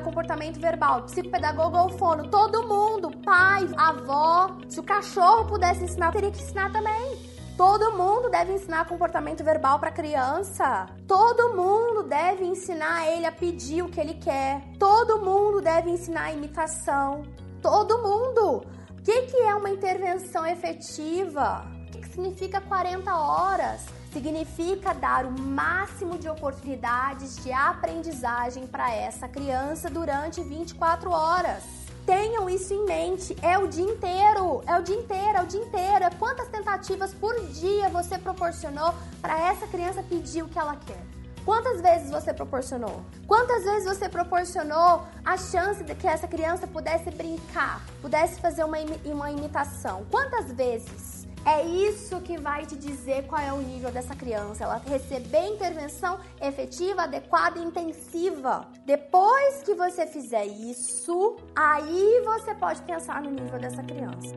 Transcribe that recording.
Comportamento verbal, psicopedagogo ou fono, todo mundo, pai, avó, se o cachorro pudesse ensinar, teria que ensinar também. Todo mundo deve ensinar comportamento verbal para criança. Todo mundo deve ensinar ele a pedir o que ele quer. Todo mundo deve ensinar imitação. Todo mundo. O que, que é uma intervenção efetiva? Significa 40 horas? significa dar o máximo de oportunidades de aprendizagem para essa criança durante 24 horas. Tenham isso em mente, é o dia inteiro, é o dia inteiro, é o dia inteiro. É quantas tentativas por dia você proporcionou para essa criança pedir o que ela quer? Quantas vezes você proporcionou? Quantas vezes você proporcionou a chance de que essa criança pudesse brincar, pudesse fazer uma, uma imitação? Quantas vezes? É isso que vai te dizer qual é o nível dessa criança. Ela receber intervenção efetiva, adequada e intensiva. Depois que você fizer isso, aí você pode pensar no nível dessa criança.